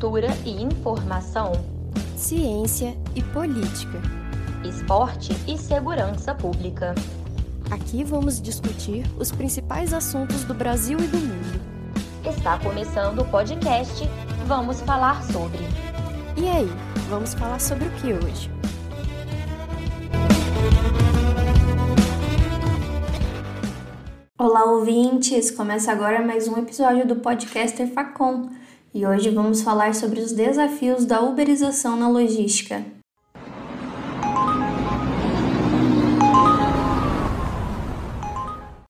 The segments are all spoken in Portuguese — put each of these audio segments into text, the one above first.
cultura e informação, ciência e política, esporte e segurança pública. Aqui vamos discutir os principais assuntos do Brasil e do mundo. Está começando o podcast Vamos Falar Sobre. E aí, vamos falar sobre o que hoje? Olá, ouvintes! Começa agora mais um episódio do podcaster Facom e hoje vamos falar sobre os desafios da uberização na logística.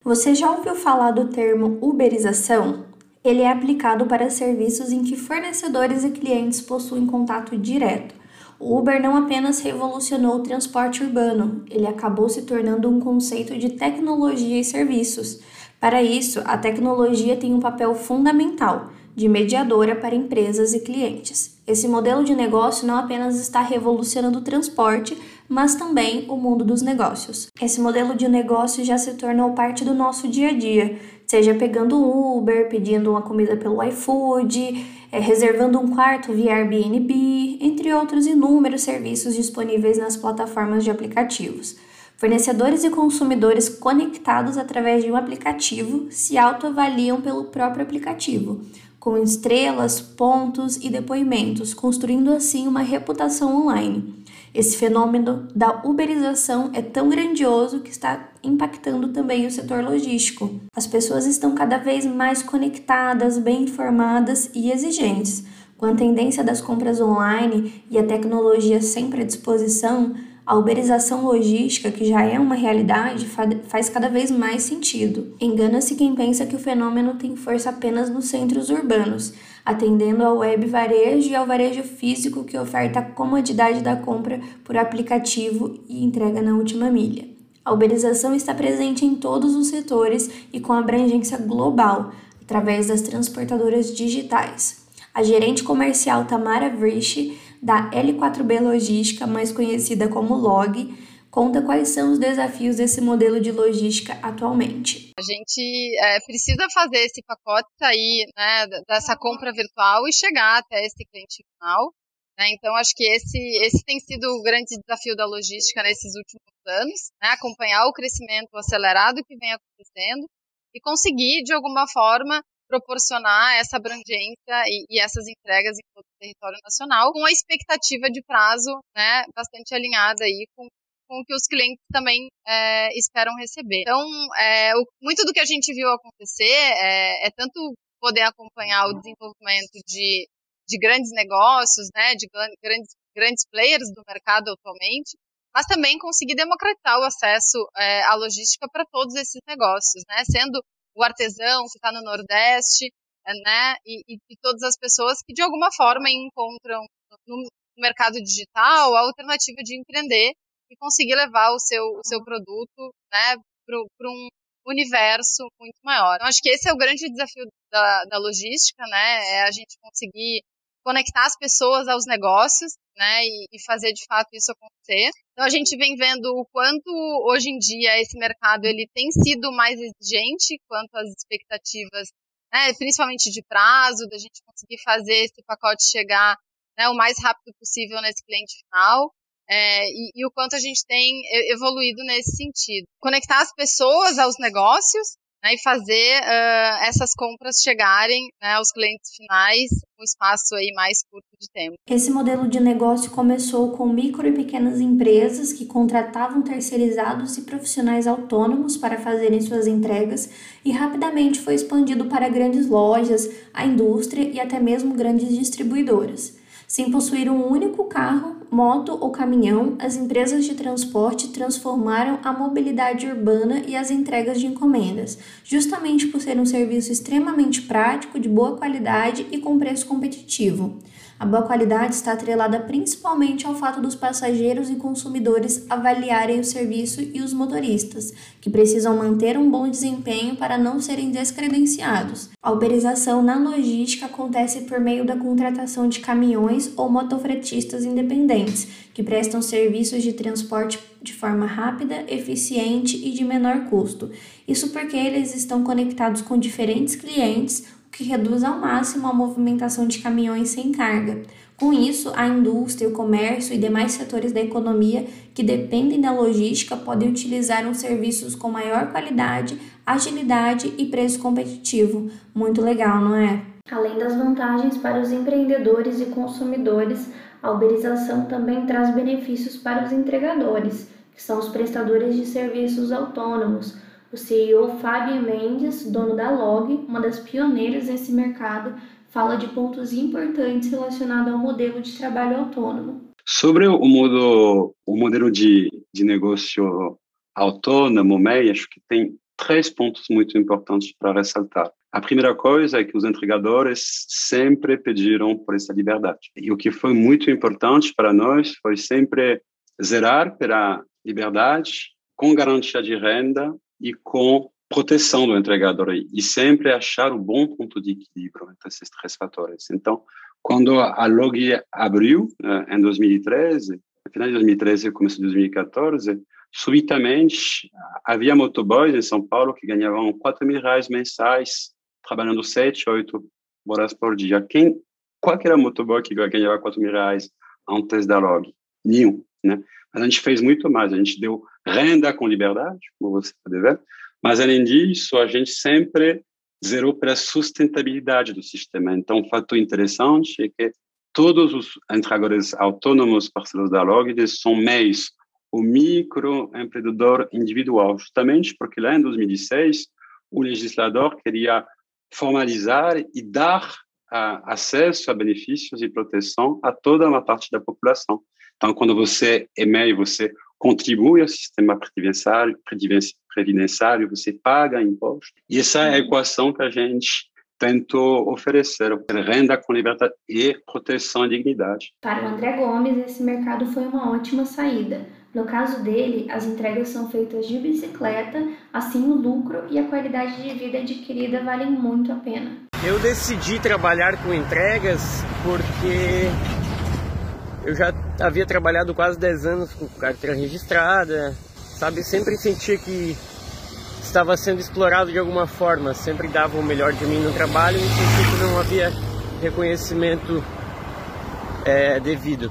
Você já ouviu falar do termo uberização? Ele é aplicado para serviços em que fornecedores e clientes possuem contato direto. O Uber não apenas revolucionou o transporte urbano, ele acabou se tornando um conceito de tecnologia e serviços. Para isso, a tecnologia tem um papel fundamental de mediadora para empresas e clientes. Esse modelo de negócio não apenas está revolucionando o transporte, mas também o mundo dos negócios. Esse modelo de negócio já se tornou parte do nosso dia a dia, seja pegando Uber, pedindo uma comida pelo iFood, é, reservando um quarto via Airbnb, entre outros inúmeros serviços disponíveis nas plataformas de aplicativos. Fornecedores e consumidores conectados através de um aplicativo se autoavaliam pelo próprio aplicativo, com estrelas, pontos e depoimentos, construindo assim uma reputação online. Esse fenômeno da uberização é tão grandioso que está impactando também o setor logístico. As pessoas estão cada vez mais conectadas, bem informadas e exigentes. Com a tendência das compras online e a tecnologia sempre à disposição, a uberização logística, que já é uma realidade, faz cada vez mais sentido. Engana-se quem pensa que o fenômeno tem força apenas nos centros urbanos, atendendo ao web varejo e ao varejo físico que oferta a comodidade da compra por aplicativo e entrega na última milha. A uberização está presente em todos os setores e com abrangência global, através das transportadoras digitais. A gerente comercial Tamara Vrish da L4B Logística, mais conhecida como Log, conta quais são os desafios desse modelo de logística atualmente. A gente é, precisa fazer esse pacote sair né, dessa compra virtual e chegar até esse cliente final. Né? Então, acho que esse, esse tem sido o grande desafio da logística nesses últimos anos, né? acompanhar o crescimento acelerado que vem acontecendo e conseguir, de alguma forma, proporcionar essa abrangência e, e, essas entregas em todo o território nacional, com a expectativa de prazo né, bastante alinhada aí com, com o que os clientes também é, esperam receber. Então, é, o, muito do que a gente viu acontecer é, é, tanto poder acompanhar o desenvolvimento de, de grandes negócios, né, de grandes, grandes players do mercado atualmente, mas também conseguir democratizar o acesso é, à logística para todos esses negócios, né, sendo o artesão que está no Nordeste, eh, né? E, e, todas as pessoas que de alguma forma encontram no mercado digital a alternativa de empreender e conseguir levar o seu, o seu produto, né, para um universo muito maior. Então, acho que esse é o grande desafio da, da logística, né? É a gente conseguir conectar as pessoas aos negócios, né, e, e, fazer de fato isso acontecer. Então a gente vem vendo o quanto hoje em dia esse mercado ele tem sido mais exigente quanto às expectativas, né, principalmente de prazo, da gente conseguir fazer esse pacote chegar né, o mais rápido possível nesse cliente final. É, e, e o quanto a gente tem evoluído nesse sentido. Conectar as pessoas aos negócios né, e fazer uh, essas compras chegarem né, aos clientes finais um espaço aí mais curto de tempo. Esse modelo de negócio começou com micro e pequenas empresas que contratavam terceirizados e profissionais autônomos para fazerem suas entregas e rapidamente foi expandido para grandes lojas, a indústria e até mesmo grandes distribuidoras. Sem possuir um único carro, moto ou caminhão, as empresas de transporte transformaram a mobilidade urbana e as entregas de encomendas, justamente por ser um serviço extremamente prático, de boa qualidade e com preço competitivo. A boa qualidade está atrelada principalmente ao fato dos passageiros e consumidores avaliarem o serviço e os motoristas, que precisam manter um bom desempenho para não serem descredenciados. A uberização na logística acontece por meio da contratação de caminhões ou motofretistas independentes, que prestam serviços de transporte de forma rápida, eficiente e de menor custo. Isso porque eles estão conectados com diferentes clientes que reduz ao máximo a movimentação de caminhões sem carga. Com isso, a indústria, o comércio e demais setores da economia que dependem da logística podem utilizar os serviços com maior qualidade, agilidade e preço competitivo. Muito legal, não é? Além das vantagens para os empreendedores e consumidores, a uberização também traz benefícios para os entregadores, que são os prestadores de serviços autônomos. O CEO Fábio Mendes, dono da Log, uma das pioneiras nesse mercado, fala de pontos importantes relacionados ao modelo de trabalho autônomo. Sobre o, modo, o modelo de, de negócio autônomo, MEI, acho que tem três pontos muito importantes para ressaltar. A primeira coisa é que os entregadores sempre pediram por essa liberdade. E o que foi muito importante para nós foi sempre zerar pela liberdade, com garantia de renda e com proteção do entregador e sempre achar o bom ponto de equilíbrio entre esses três fatores. Então, quando a Log abriu né, em 2013, no final de 2013 e começo de 2014, subitamente havia motoboys em São Paulo que ganhavam 4 mil reais mensais, trabalhando 7, 8 horas por dia. Quem, qual era motoboy que ganhava 4 mil reais antes da Log? Nenhum, né? Mas a gente fez muito mais, a gente deu renda com liberdade, como você pode ver, mas, além disso, a gente sempre zerou para a sustentabilidade do sistema. Então, um fato interessante é que todos os entregadores autônomos parceiros da Log são meios o microempreendedor individual, justamente porque lá em 2016 o legislador queria formalizar e dar uh, acesso a benefícios e proteção a toda uma parte da população. Então, quando você é MEI, você contribui ao sistema previdenciário, previdenciário, você paga imposto. E essa é a equação que a gente tentou oferecer, renda com liberdade e proteção e dignidade. Para o André Gomes, esse mercado foi uma ótima saída. No caso dele, as entregas são feitas de bicicleta, assim o lucro e a qualidade de vida adquirida valem muito a pena. Eu decidi trabalhar com entregas porque eu já havia trabalhado quase 10 anos com carteira registrada, sabe? Sempre sentia que estava sendo explorado de alguma forma, sempre dava o melhor de mim no trabalho e sentia que não havia reconhecimento é, devido.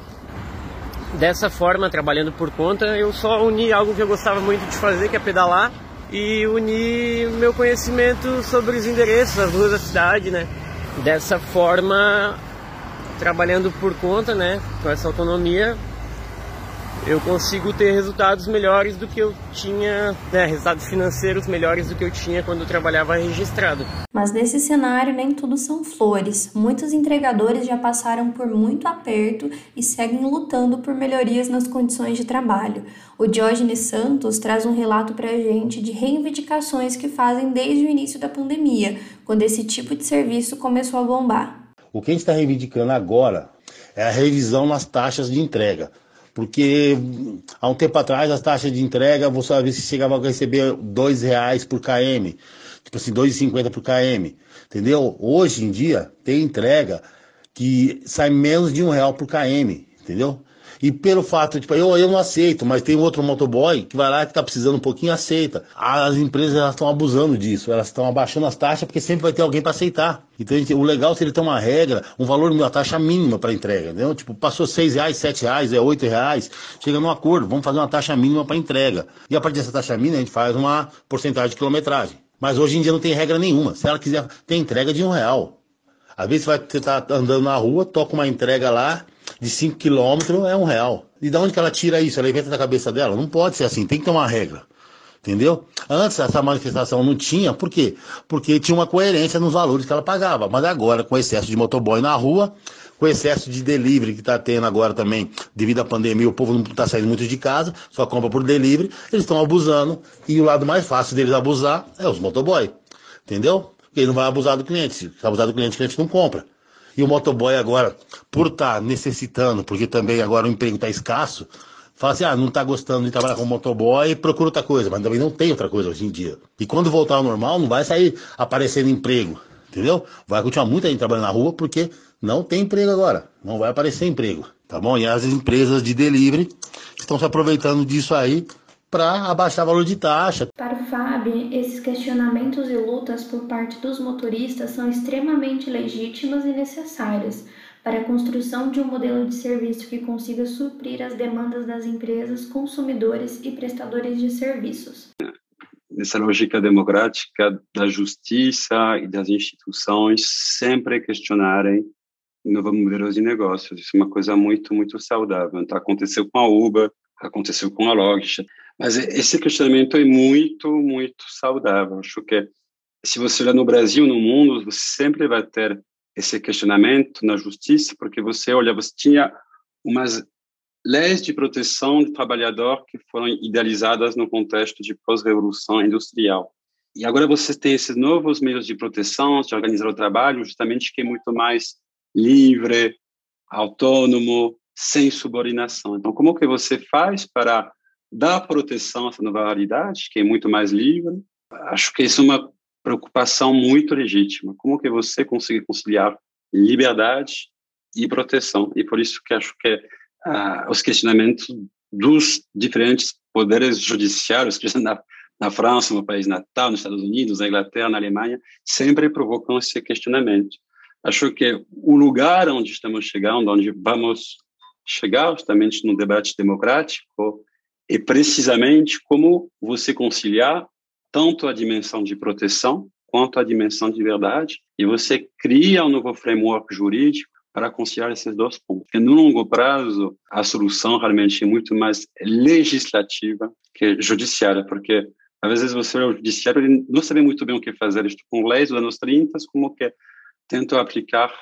Dessa forma, trabalhando por conta, eu só uni algo que eu gostava muito de fazer, que é pedalar, e uni meu conhecimento sobre os endereços, as ruas da cidade, né? Dessa forma, trabalhando por conta, né, com essa autonomia, eu consigo ter resultados melhores do que eu tinha, né, resultados financeiros melhores do que eu tinha quando eu trabalhava registrado. Mas nesse cenário nem tudo são flores. Muitos entregadores já passaram por muito aperto e seguem lutando por melhorias nas condições de trabalho. O Diógenes Santos traz um relato para a gente de reivindicações que fazem desde o início da pandemia, quando esse tipo de serviço começou a bombar. O que a gente está reivindicando agora é a revisão nas taxas de entrega. Porque há um tempo atrás as taxas de entrega, você às vezes chegava a receber dois reais por km, tipo assim, 2,50 por km, entendeu? Hoje em dia tem entrega que sai menos de um real por km, entendeu? E pelo fato, tipo, eu, eu não aceito, mas tem outro motoboy que vai lá que tá precisando um pouquinho aceita. As empresas estão abusando disso, elas estão abaixando as taxas porque sempre vai ter alguém para aceitar. Então o legal seria ter uma regra, um valor, uma taxa mínima para entrega, entendeu? Tipo, passou seis reais, sete reais, é oito reais, chega num acordo, vamos fazer uma taxa mínima para entrega. E a partir dessa taxa mínima a gente faz uma porcentagem de quilometragem. Mas hoje em dia não tem regra nenhuma. Se ela quiser, tem entrega de um real. Às vezes você vai estar tá andando na rua, toca uma entrega lá, de 5 quilômetros é um real. E de onde que ela tira isso? Ela inventa da cabeça dela? Não pode ser assim, tem que ter uma regra. Entendeu? Antes essa manifestação não tinha, por quê? Porque tinha uma coerência nos valores que ela pagava. Mas agora, com excesso de motoboy na rua, com excesso de delivery que está tendo agora também, devido à pandemia, o povo não está saindo muito de casa, só compra por delivery, eles estão abusando. E o lado mais fácil deles abusar é os motoboy. Entendeu? Porque ele não vai abusar do cliente. Se abusar do cliente, o cliente não compra. E o motoboy agora, por estar tá necessitando, porque também agora o emprego está escasso, fala assim, ah, não está gostando de trabalhar como motoboy, procura outra coisa, mas também não tem outra coisa hoje em dia. E quando voltar ao normal, não vai sair aparecendo emprego, entendeu? Vai continuar muita gente trabalhando na rua, porque não tem emprego agora, não vai aparecer emprego, tá bom? E as empresas de delivery estão se aproveitando disso aí para abaixar o valor de taxa. Para o Fábio, esses questionamentos e lutas por parte dos motoristas são extremamente legítimas e necessárias para a construção de um modelo de serviço que consiga suprir as demandas das empresas, consumidores e prestadores de serviços. Nessa lógica democrática da justiça e das instituições sempre questionarem novos modelos de negócios. Isso é uma coisa muito, muito saudável. Então, aconteceu com a Uber, aconteceu com a Logitech, mas esse questionamento é muito, muito saudável. Acho que se você olhar no Brasil, no mundo, você sempre vai ter esse questionamento na justiça, porque você olha, você tinha umas leis de proteção do trabalhador que foram idealizadas no contexto de pós-revolução industrial. E agora você tem esses novos meios de proteção, de organizar o trabalho, justamente que é muito mais livre, autônomo, sem subordinação. Então, como que você faz para dar proteção nova realidade, que é muito mais livre? Acho que isso é uma preocupação muito legítima. Como que você consegue conciliar liberdade e proteção? E por isso que acho que uh, os questionamentos dos diferentes poderes judiciários, na, na França, no país natal, nos Estados Unidos, na Inglaterra, na Alemanha, sempre provocam esse questionamento. Acho que o lugar onde estamos chegando, onde vamos chegar justamente no debate democrático, é precisamente como você conciliar tanto a dimensão de proteção quanto a dimensão de verdade e você cria um novo framework jurídico para conciliar esses dois pontos. Porque no longo prazo, a solução realmente é muito mais legislativa que judiciária, porque às vezes você o judiciário não sabe muito bem o que fazer isto com leis dos anos 30, como que tentam aplicar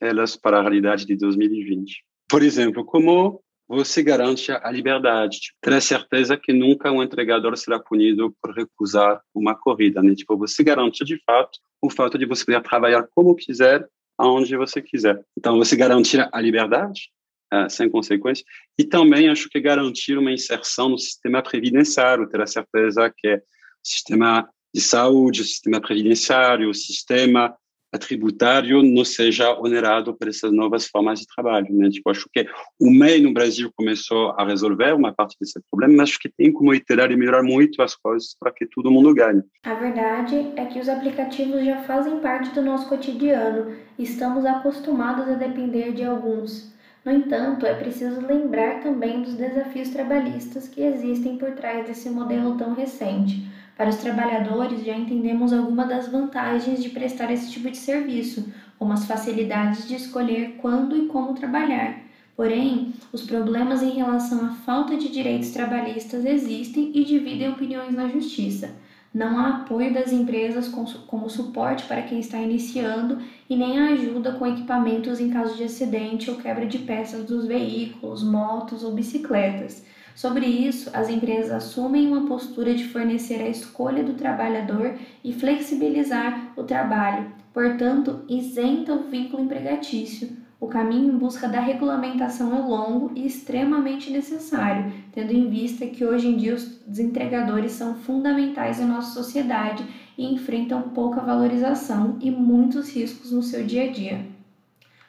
elas para a realidade de 2020. Por exemplo, como você garante a liberdade. Tipo, ter a certeza que nunca um entregador será punido por recusar uma corrida, né? Tipo, você garante de fato o fato de você poder trabalhar como quiser, aonde você quiser. Então, você garantir a liberdade uh, sem consequências e também acho que garantir uma inserção no sistema previdenciário, ter a certeza que o sistema de saúde, sistema previdenciário, sistema tributário não seja onerado por essas novas formas de trabalho. Né? Tipo, acho que o MEI no Brasil começou a resolver uma parte desse problema, mas acho que tem como iterar e melhorar muito as coisas para que todo mundo ganhe. A verdade é que os aplicativos já fazem parte do nosso cotidiano estamos acostumados a depender de alguns. No entanto, é preciso lembrar também dos desafios trabalhistas que existem por trás desse modelo tão recente para os trabalhadores, já entendemos algumas das vantagens de prestar esse tipo de serviço, como as facilidades de escolher quando e como trabalhar. Porém, os problemas em relação à falta de direitos trabalhistas existem e dividem opiniões na justiça. Não há apoio das empresas como suporte para quem está iniciando e nem ajuda com equipamentos em caso de acidente ou quebra de peças dos veículos, motos ou bicicletas. Sobre isso, as empresas assumem uma postura de fornecer a escolha do trabalhador e flexibilizar o trabalho, portanto, isenta o vínculo empregatício. O caminho em busca da regulamentação é longo e extremamente necessário, tendo em vista que hoje em dia os entregadores são fundamentais em nossa sociedade e enfrentam pouca valorização e muitos riscos no seu dia a dia.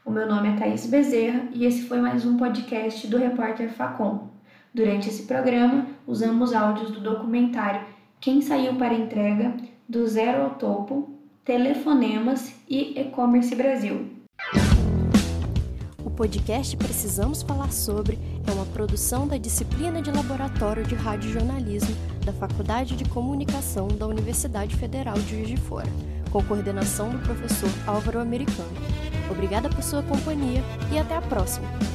O meu nome é Thaís Bezerra e esse foi mais um podcast do Repórter Facom. Durante esse programa, usamos áudios do documentário Quem Saiu para Entrega, do Zero ao Topo, Telefonemas e E-Commerce Brasil. O podcast Precisamos Falar Sobre é uma produção da disciplina de Laboratório de Rádio Jornalismo da Faculdade de Comunicação da Universidade Federal de Juiz de Fora, com coordenação do professor Álvaro Americano. Obrigada por sua companhia e até a próxima!